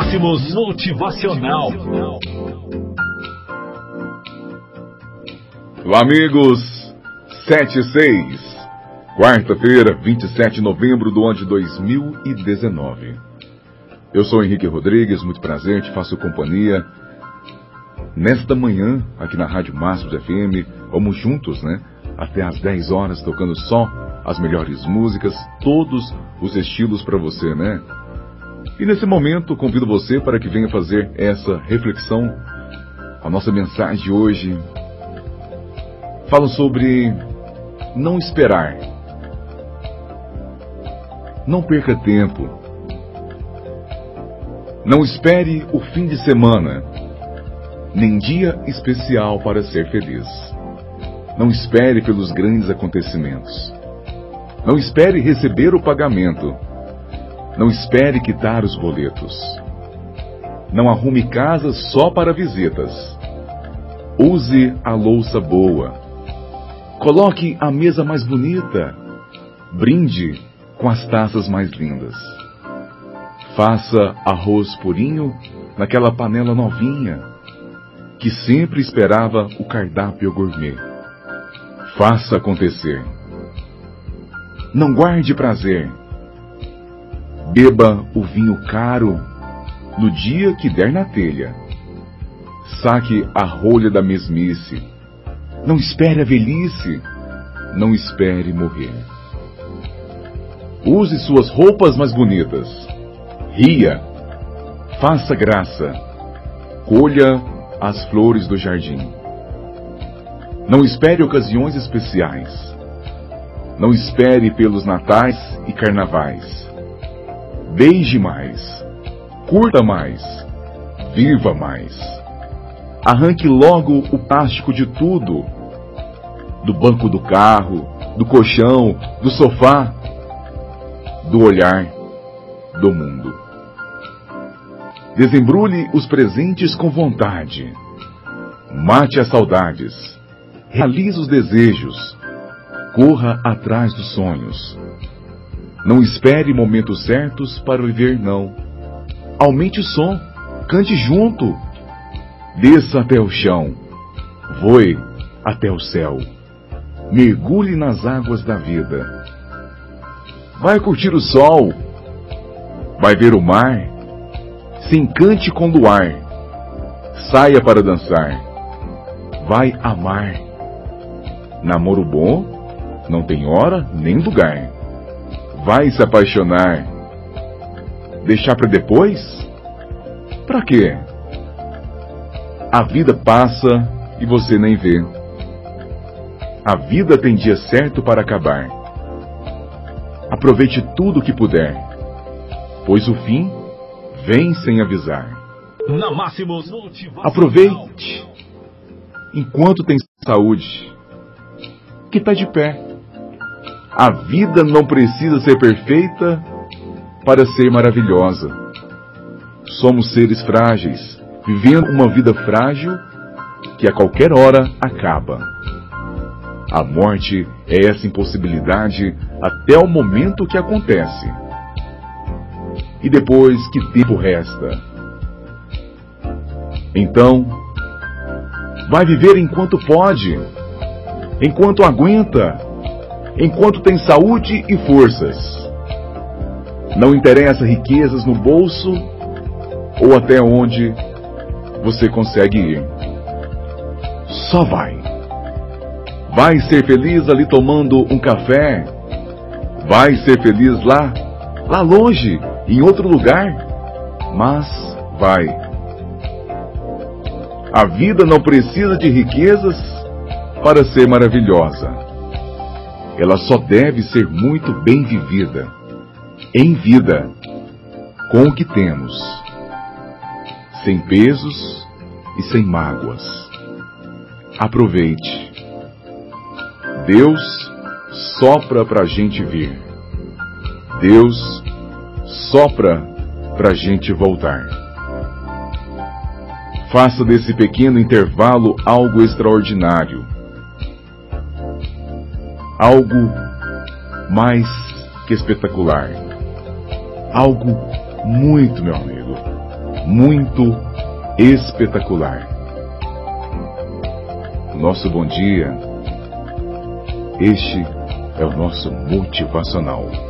Máximos Motivacional. Amigos. 76. Quarta-feira, 27 de novembro do ano de 2019. Eu sou Henrique Rodrigues, muito prazer, te faço companhia. Nesta manhã, aqui na Rádio Máximos FM, vamos juntos, né? Até às 10 horas, tocando só as melhores músicas, todos os estilos para você, né? E nesse momento, convido você para que venha fazer essa reflexão. A nossa mensagem de hoje fala sobre não esperar. Não perca tempo. Não espere o fim de semana, nem dia especial para ser feliz. Não espere pelos grandes acontecimentos. Não espere receber o pagamento. Não espere quitar os boletos. Não arrume casa só para visitas. Use a louça boa. Coloque a mesa mais bonita. Brinde com as taças mais lindas. Faça arroz purinho naquela panela novinha que sempre esperava o cardápio gourmet. Faça acontecer. Não guarde prazer. Beba o vinho caro no dia que der na telha. Saque a rolha da mesmice. Não espere a velhice. Não espere morrer. Use suas roupas mais bonitas. Ria. Faça graça. Colha as flores do jardim. Não espere ocasiões especiais. Não espere pelos natais e carnavais. Beije mais. Curta mais. Viva mais. Arranque logo o plástico de tudo. Do banco do carro, do colchão, do sofá, do olhar, do mundo. Desembrulhe os presentes com vontade. Mate as saudades. Realize os desejos. Corra atrás dos sonhos. Não espere momentos certos para viver, não. Aumente o som. Cante junto. Desça até o chão. Voe até o céu. Mergulhe nas águas da vida. Vai curtir o sol. Vai ver o mar. Se encante com o luar. Saia para dançar. Vai amar. Namoro bom não tem hora nem lugar. Vai se apaixonar. Deixar para depois? Para quê? A vida passa e você nem vê. A vida tem dia certo para acabar. Aproveite tudo o que puder, pois o fim vem sem avisar. Na Máximos Aproveite enquanto tem saúde, que está de pé. A vida não precisa ser perfeita para ser maravilhosa. Somos seres frágeis, vivendo uma vida frágil que a qualquer hora acaba. A morte é essa impossibilidade até o momento que acontece. E depois que tempo resta? Então, vai viver enquanto pode, enquanto aguenta, enquanto tem saúde e forças. Não interessa riquezas no bolso ou até onde você consegue ir. Só vai. Vai ser feliz ali tomando um café. Vai ser feliz lá, lá longe, em outro lugar. Mas vai. A vida não precisa de riquezas para ser maravilhosa. Ela só deve ser muito bem vivida, em vida, com o que temos, sem pesos e sem mágoas. Aproveite. Deus sopra para a gente vir. Deus sopra para a gente voltar. Faça desse pequeno intervalo algo extraordinário. Algo mais que espetacular. Algo muito, meu amigo, muito espetacular. Nosso bom dia. Este é o nosso motivacional.